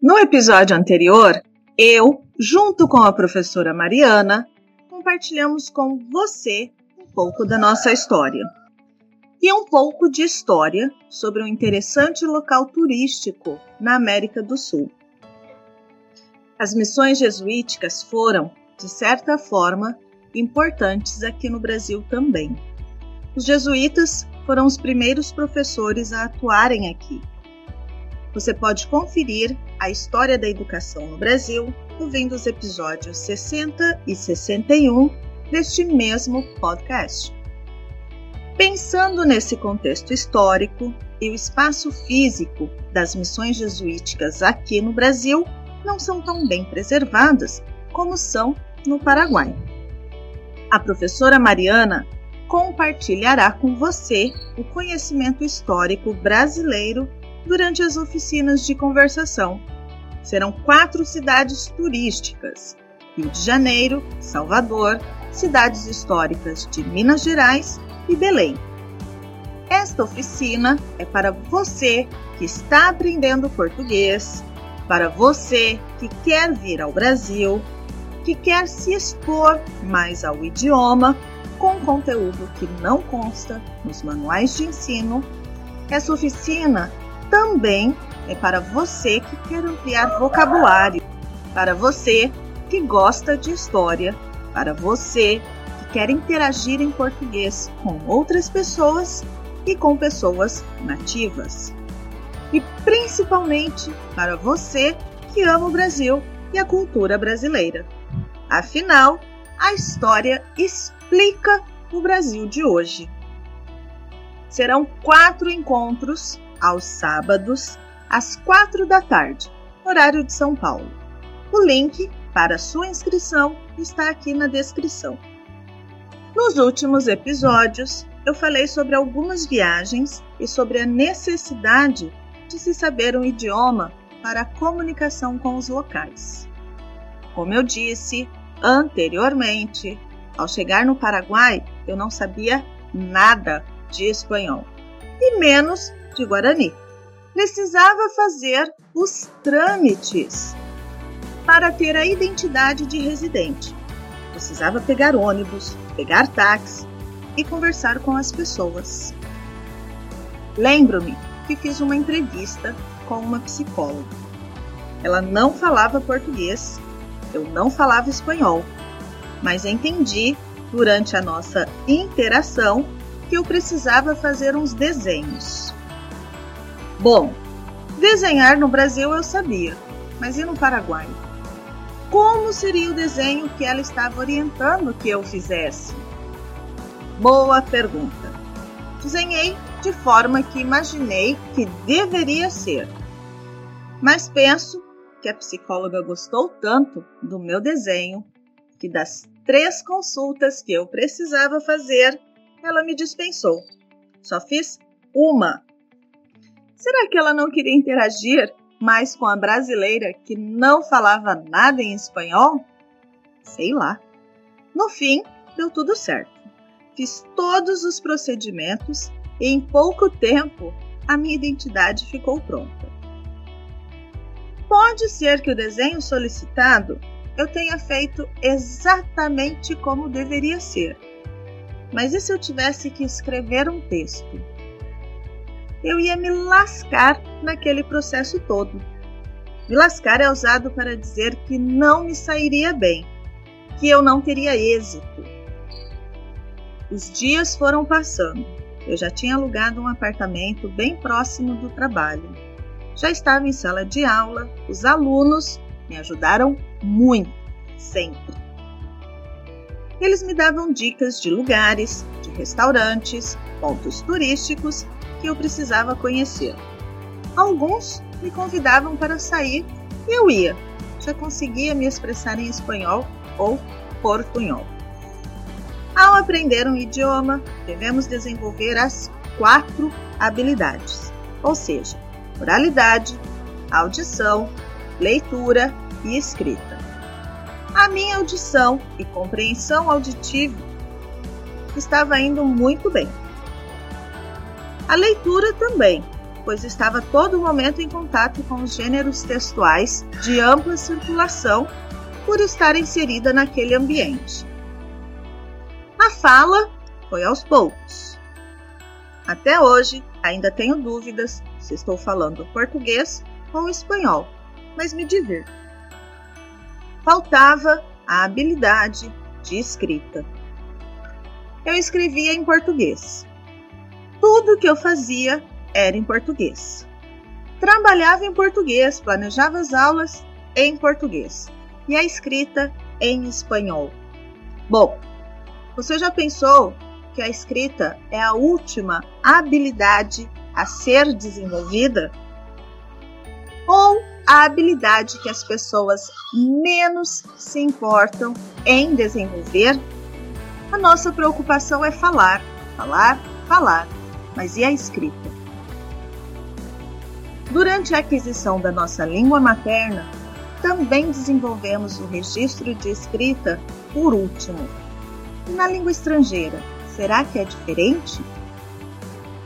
No episódio anterior, eu, junto com a professora Mariana, compartilhamos com você um pouco da nossa história. E um pouco de história sobre um interessante local turístico na América do Sul. As missões jesuíticas foram, de certa forma, importantes aqui no Brasil também. Os jesuítas foram os primeiros professores a atuarem aqui. Você pode conferir a história da educação no Brasil ouvindo os episódios 60 e 61 deste mesmo podcast. Pensando nesse contexto histórico e o espaço físico das missões jesuíticas aqui no Brasil não são tão bem preservadas como são no Paraguai. A professora Mariana compartilhará com você o conhecimento histórico brasileiro durante as oficinas de conversação. Serão quatro cidades turísticas: Rio de Janeiro, Salvador, cidades históricas de Minas Gerais e Belém. Esta oficina é para você que está aprendendo português, para você que quer vir ao Brasil, que quer se expor mais ao idioma com conteúdo que não consta nos manuais de ensino. Essa oficina também é para você que quer ampliar vocabulário, para você que gosta de história, para você que quer interagir em português com outras pessoas e com pessoas nativas. E principalmente para você que ama o Brasil e a cultura brasileira. Afinal, a história explica o Brasil de hoje. Serão quatro encontros aos sábados, às quatro da tarde, horário de São Paulo. O link para sua inscrição está aqui na descrição. Nos últimos episódios, eu falei sobre algumas viagens e sobre a necessidade de se saber um idioma para a comunicação com os locais. Como eu disse anteriormente, ao chegar no Paraguai, eu não sabia nada de espanhol e menos de Guarani. Precisava fazer os trâmites para ter a identidade de residente. Precisava pegar ônibus, pegar táxi e conversar com as pessoas. Lembro-me que fiz uma entrevista com uma psicóloga. Ela não falava português, eu não falava espanhol, mas entendi durante a nossa interação que eu precisava fazer uns desenhos. Bom, desenhar no Brasil eu sabia, mas e no Paraguai? Como seria o desenho que ela estava orientando que eu fizesse? Boa pergunta. Desenhei de forma que imaginei que deveria ser. Mas penso que a psicóloga gostou tanto do meu desenho que das três consultas que eu precisava fazer, ela me dispensou. Só fiz uma. Será que ela não queria interagir mais com a brasileira que não falava nada em espanhol? Sei lá. No fim, deu tudo certo. Fiz todos os procedimentos e em pouco tempo a minha identidade ficou pronta. Pode ser que o desenho solicitado eu tenha feito exatamente como deveria ser. Mas e se eu tivesse que escrever um texto? Eu ia me lascar naquele processo todo. Me lascar é usado para dizer que não me sairia bem, que eu não teria êxito. Os dias foram passando. Eu já tinha alugado um apartamento bem próximo do trabalho. Já estava em sala de aula, os alunos me ajudaram muito, sempre. Eles me davam dicas de lugares, de restaurantes, pontos turísticos que eu precisava conhecer. Alguns me convidavam para sair e eu ia. Já conseguia me expressar em espanhol ou portunhol. Ao aprender um idioma, devemos desenvolver as quatro habilidades, ou seja, oralidade, audição, leitura e escrita. A minha audição e compreensão auditiva estava indo muito bem. A leitura também, pois estava todo momento em contato com os gêneros textuais de ampla circulação por estar inserida naquele ambiente. A fala foi aos poucos. Até hoje, ainda tenho dúvidas se estou falando português ou espanhol, mas me divirto. Faltava a habilidade de escrita. Eu escrevia em português. Tudo que eu fazia era em português. Trabalhava em português, planejava as aulas em português e a escrita em espanhol. Bom, você já pensou que a escrita é a última habilidade a ser desenvolvida? Ou a habilidade que as pessoas menos se importam em desenvolver? A nossa preocupação é falar, falar, falar. Mas e a escrita? Durante a aquisição da nossa língua materna, também desenvolvemos o registro de escrita por último. E na língua estrangeira, será que é diferente?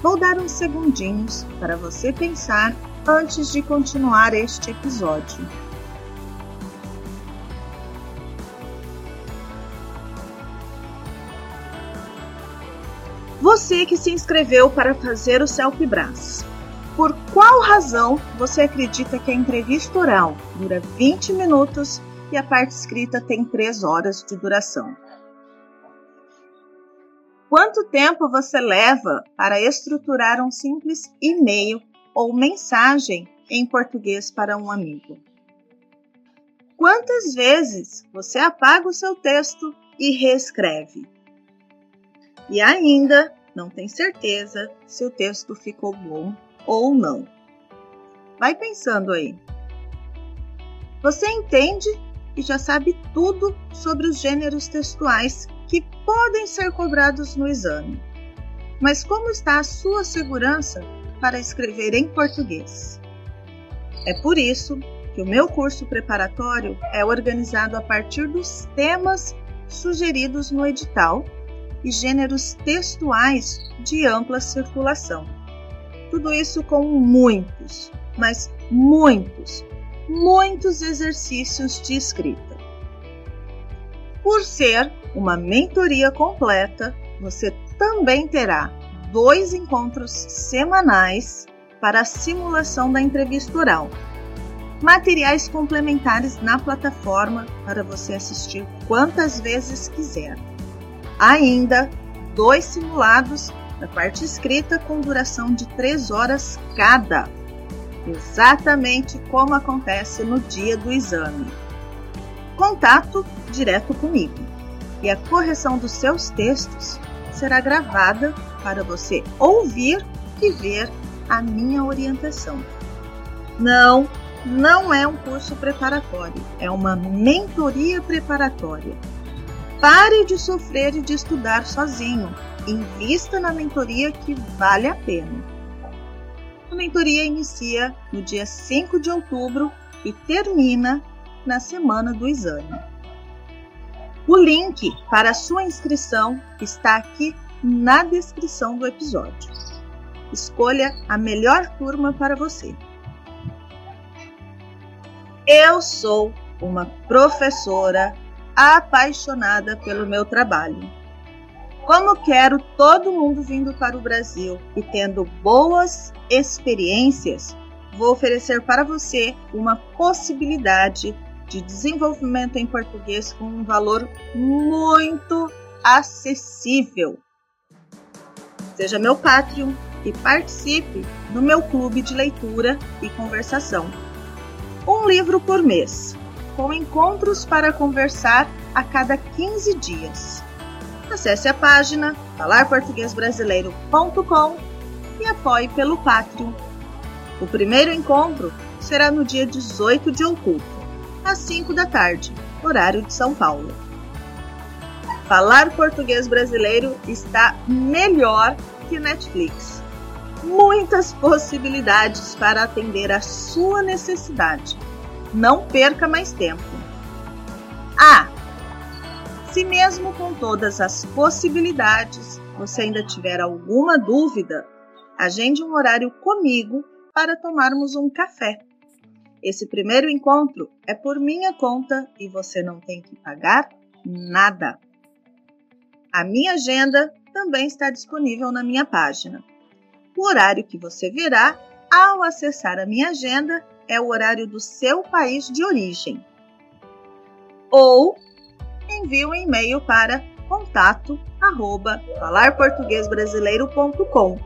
Vou dar uns segundinhos para você pensar antes de continuar este episódio. Você que se inscreveu para fazer o Selfie-Brás. Por qual razão você acredita que a entrevista oral dura 20 minutos e a parte escrita tem 3 horas de duração? Quanto tempo você leva para estruturar um simples e-mail ou mensagem em português para um amigo? Quantas vezes você apaga o seu texto e reescreve? E ainda não tem certeza se o texto ficou bom ou não. Vai pensando aí. Você entende e já sabe tudo sobre os gêneros textuais que podem ser cobrados no exame. Mas como está a sua segurança para escrever em português? É por isso que o meu curso preparatório é organizado a partir dos temas sugeridos no edital e gêneros textuais de ampla circulação. Tudo isso com muitos, mas muitos, muitos exercícios de escrita. Por ser uma mentoria completa, você também terá dois encontros semanais para a simulação da entrevista oral. Materiais complementares na plataforma para você assistir quantas vezes quiser. Ainda dois simulados da parte escrita com duração de 3 horas cada, exatamente como acontece no dia do exame. Contato direto comigo e a correção dos seus textos será gravada para você ouvir e ver a minha orientação. Não, não é um curso preparatório, é uma mentoria preparatória Pare de sofrer e de estudar sozinho. Invista na mentoria que vale a pena. A mentoria inicia no dia 5 de outubro e termina na semana do exame. O link para sua inscrição está aqui na descrição do episódio. Escolha a melhor turma para você. Eu sou uma professora apaixonada pelo meu trabalho. Como quero todo mundo vindo para o Brasil e tendo boas experiências, vou oferecer para você uma possibilidade de desenvolvimento em português com um valor muito acessível. Seja meu Patreon e participe do meu clube de leitura e conversação. Um livro por mês com encontros para conversar a cada 15 dias. Acesse a página falarportuguesbrasileiro.com e apoie pelo Patreon. O primeiro encontro será no dia 18 de outubro, às 5 da tarde, horário de São Paulo. Falar português brasileiro está melhor que Netflix. Muitas possibilidades para atender a sua necessidade não perca mais tempo. Ah, se mesmo com todas as possibilidades você ainda tiver alguma dúvida, agende um horário comigo para tomarmos um café. Esse primeiro encontro é por minha conta e você não tem que pagar nada. A minha agenda também está disponível na minha página. O horário que você verá ao acessar a minha agenda é o horário do seu país de origem. Ou envie um e-mail para contato arroba falarportuguesbrasileiro.com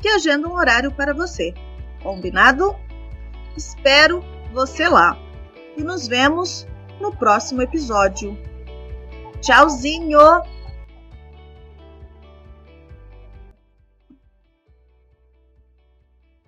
que agenda um horário para você. Combinado? Espero você lá e nos vemos no próximo episódio. Tchauzinho!